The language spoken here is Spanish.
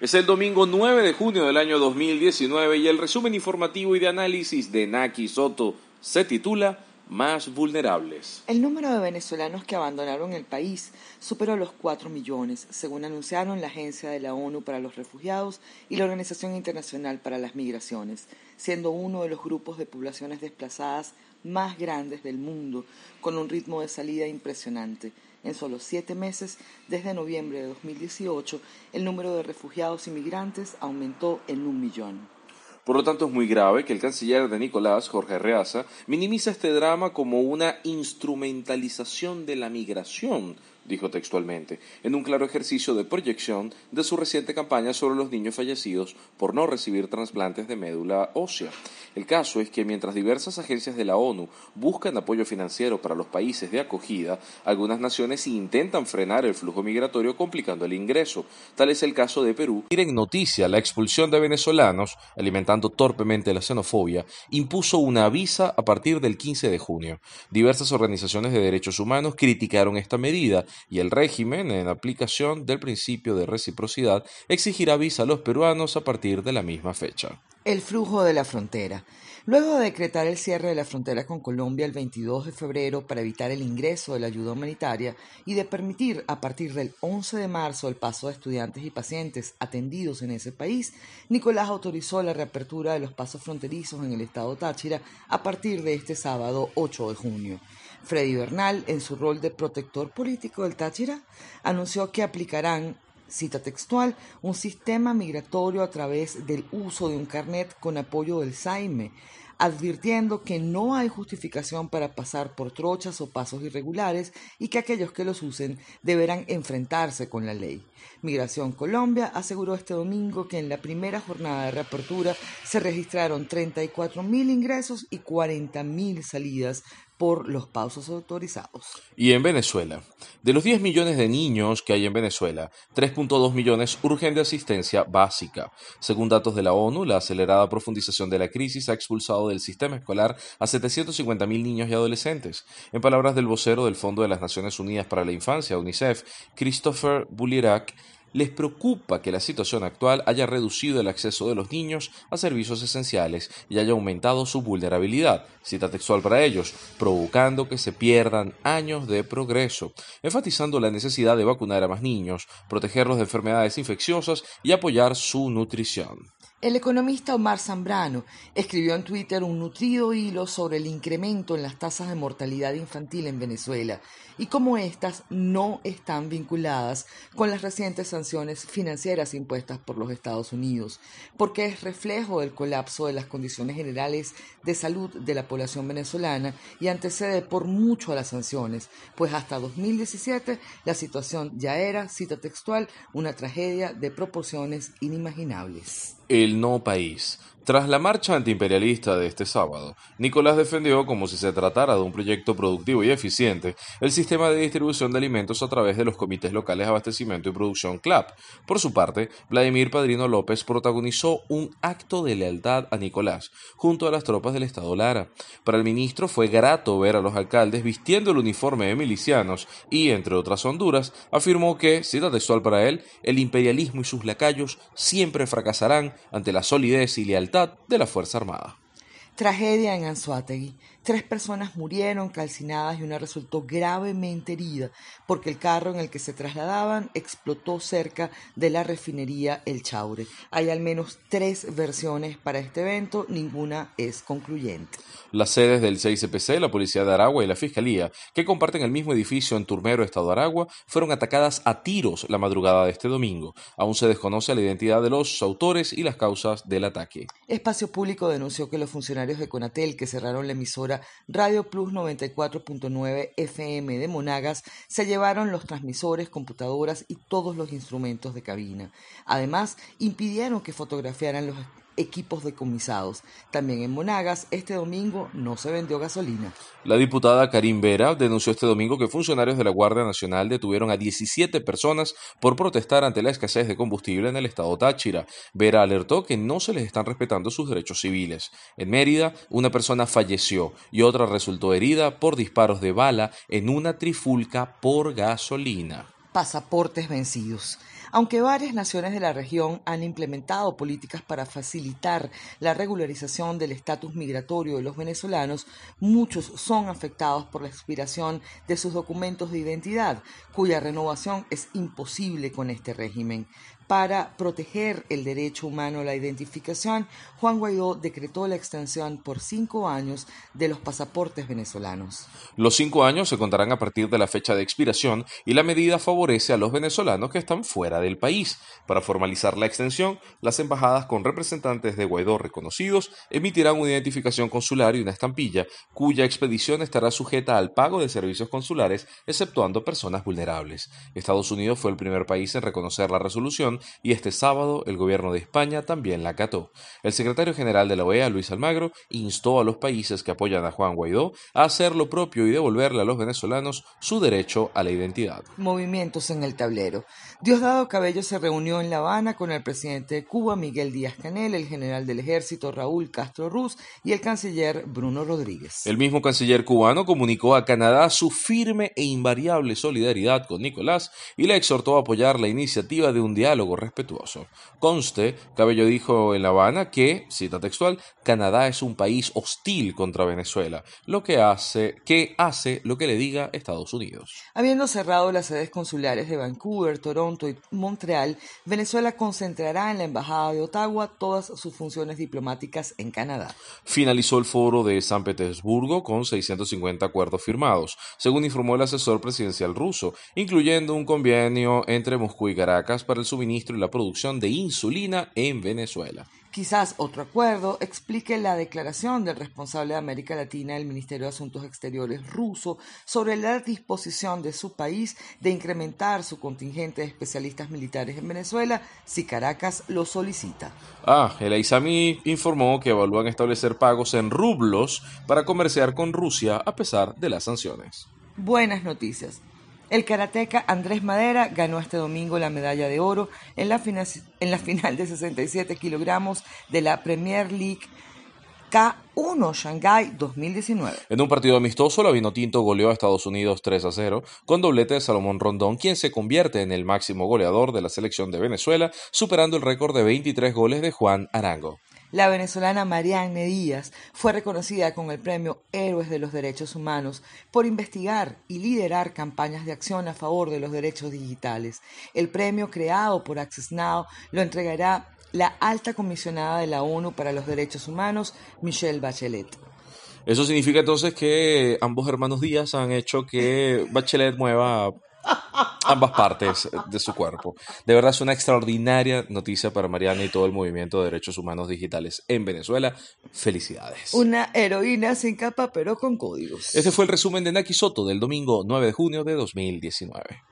Es el domingo 9 de junio del año 2019 y el resumen informativo y de análisis de Naki Soto se titula Más vulnerables. El número de venezolanos que abandonaron el país superó los 4 millones, según anunciaron la Agencia de la ONU para los Refugiados y la Organización Internacional para las Migraciones, siendo uno de los grupos de poblaciones desplazadas más grandes del mundo, con un ritmo de salida impresionante. En solo siete meses, desde noviembre de 2018, el número de refugiados y migrantes aumentó en un millón. Por lo tanto, es muy grave que el canciller de Nicolás, Jorge Reaza, minimiza este drama como una instrumentalización de la migración dijo textualmente, en un claro ejercicio de proyección de su reciente campaña sobre los niños fallecidos por no recibir trasplantes de médula ósea. El caso es que mientras diversas agencias de la ONU buscan apoyo financiero para los países de acogida, algunas naciones intentan frenar el flujo migratorio complicando el ingreso. Tal es el caso de Perú. En noticia, la expulsión de venezolanos, alimentando torpemente la xenofobia, impuso una visa a partir del 15 de junio. Diversas organizaciones de derechos humanos criticaron esta medida y el régimen, en aplicación del principio de reciprocidad, exigirá visa a los peruanos a partir de la misma fecha. El flujo de la frontera. Luego de decretar el cierre de la frontera con Colombia el 22 de febrero para evitar el ingreso de la ayuda humanitaria y de permitir a partir del 11 de marzo el paso de estudiantes y pacientes atendidos en ese país, Nicolás autorizó la reapertura de los pasos fronterizos en el estado Táchira a partir de este sábado 8 de junio. Freddy Bernal, en su rol de protector político del Táchira, anunció que aplicarán cita textual, un sistema migratorio a través del uso de un carnet con apoyo del SAIME, advirtiendo que no hay justificación para pasar por trochas o pasos irregulares y que aquellos que los usen deberán enfrentarse con la ley. Migración Colombia aseguró este domingo que en la primera jornada de reapertura se registraron 34.000 ingresos y 40.000 salidas por los pasos autorizados. Y en Venezuela, de los 10 millones de niños que hay en Venezuela, 3.2 millones urgen de asistencia básica. Según datos de la ONU, la acelerada profundización de la crisis ha expulsado del sistema escolar a 750.000 niños y adolescentes. En palabras del vocero del Fondo de las Naciones Unidas para la Infancia, UNICEF, Christopher Bulirac, les preocupa que la situación actual haya reducido el acceso de los niños a servicios esenciales y haya aumentado su vulnerabilidad, cita textual para ellos, provocando que se pierdan años de progreso, enfatizando la necesidad de vacunar a más niños, protegerlos de enfermedades infecciosas y apoyar su nutrición. El economista Omar Zambrano escribió en Twitter un nutrido hilo sobre el incremento en las tasas de mortalidad infantil en Venezuela y cómo éstas no están vinculadas con las recientes sanciones financieras impuestas por los Estados Unidos, porque es reflejo del colapso de las condiciones generales de salud de la población venezolana y antecede por mucho a las sanciones, pues hasta 2017 la situación ya era, cita textual, una tragedia de proporciones inimaginables el no país. Tras la marcha antiimperialista de este sábado, Nicolás defendió, como si se tratara de un proyecto productivo y eficiente, el sistema de distribución de alimentos a través de los comités locales abastecimiento y producción CLAP. Por su parte, Vladimir Padrino López protagonizó un acto de lealtad a Nicolás, junto a las tropas del Estado Lara. Para el ministro fue grato ver a los alcaldes vistiendo el uniforme de milicianos y, entre otras honduras, afirmó que, cita textual para él, el imperialismo y sus lacayos siempre fracasarán ante la solidez y lealtad de la Fuerza Armada. Tragedia en Anzuategui. Tres personas murieron calcinadas y una resultó gravemente herida porque el carro en el que se trasladaban explotó cerca de la refinería El Chaure. Hay al menos tres versiones para este evento, ninguna es concluyente. Las sedes del CICPC, la Policía de Aragua y la Fiscalía, que comparten el mismo edificio en Turmero, Estado de Aragua, fueron atacadas a tiros la madrugada de este domingo. Aún se desconoce la identidad de los autores y las causas del ataque. Espacio Público denunció que los funcionarios de Conatel que cerraron la emisora Radio Plus 94.9 FM de Monagas se llevaron los transmisores, computadoras y todos los instrumentos de cabina. Además, impidieron que fotografiaran los equipos decomisados. También en Monagas, este domingo no se vendió gasolina. La diputada Karim Vera denunció este domingo que funcionarios de la Guardia Nacional detuvieron a 17 personas por protestar ante la escasez de combustible en el estado Táchira. Vera alertó que no se les están respetando sus derechos civiles. En Mérida, una persona falleció y otra resultó herida por disparos de bala en una trifulca por gasolina. Pasaportes vencidos. Aunque varias naciones de la región han implementado políticas para facilitar la regularización del estatus migratorio de los venezolanos, muchos son afectados por la expiración de sus documentos de identidad, cuya renovación es imposible con este régimen. Para proteger el derecho humano a la identificación, Juan Guaidó decretó la extensión por cinco años de los pasaportes venezolanos. Los cinco años se contarán a partir de la fecha de expiración y la medida favorece a los venezolanos que están fuera del país. Para formalizar la extensión, las embajadas con representantes de Guaidó reconocidos emitirán una identificación consular y una estampilla, cuya expedición estará sujeta al pago de servicios consulares, exceptuando personas vulnerables. Estados Unidos fue el primer país en reconocer la resolución y este sábado el gobierno de España también la acató. El secretario general de la OEA, Luis Almagro, instó a los países que apoyan a Juan Guaidó a hacer lo propio y devolverle a los venezolanos su derecho a la identidad. Movimientos en el tablero. Diosdado Cabello se reunió en La Habana con el presidente de Cuba, Miguel Díaz Canel, el general del ejército, Raúl Castro Ruz, y el canciller Bruno Rodríguez. El mismo canciller cubano comunicó a Canadá su firme e invariable solidaridad con Nicolás y le exhortó a apoyar la iniciativa de un diálogo respetuoso. Conste, Cabello dijo en La Habana que, cita textual, Canadá es un país hostil contra Venezuela, lo que hace, que hace lo que le diga Estados Unidos. Habiendo cerrado las sedes consulares de Vancouver, Toronto y Montreal, Venezuela concentrará en la Embajada de Ottawa todas sus funciones diplomáticas en Canadá. Finalizó el foro de San Petersburgo con 650 acuerdos firmados, según informó el asesor presidencial ruso, incluyendo un convenio entre Moscú y Caracas para el suministro y la producción de insulina en Venezuela. Quizás otro acuerdo explique la declaración del responsable de América Latina del Ministerio de Asuntos Exteriores ruso sobre la disposición de su país de incrementar su contingente de especialistas militares en Venezuela si Caracas lo solicita. Ah, el Aizami informó que evalúan establecer pagos en rublos para comerciar con Rusia a pesar de las sanciones. Buenas noticias. El karateca Andrés Madera ganó este domingo la medalla de oro en la, en la final de 67 kilogramos de la Premier League K1 Shanghai 2019. En un partido amistoso, la Vinotinto goleó a Estados Unidos 3 a 0 con doblete de Salomón Rondón, quien se convierte en el máximo goleador de la selección de Venezuela, superando el récord de 23 goles de Juan Arango. La venezolana Marianne Díaz fue reconocida con el premio Héroes de los Derechos Humanos por investigar y liderar campañas de acción a favor de los derechos digitales. El premio creado por Access Now lo entregará la alta comisionada de la ONU para los Derechos Humanos, Michelle Bachelet. Eso significa entonces que ambos hermanos Díaz han hecho que Bachelet mueva ambas partes de su cuerpo. De verdad es una extraordinaria noticia para Mariana y todo el movimiento de derechos humanos digitales en Venezuela. Felicidades. Una heroína sin capa pero con códigos. Este fue el resumen de Naki Soto del domingo 9 de junio de 2019.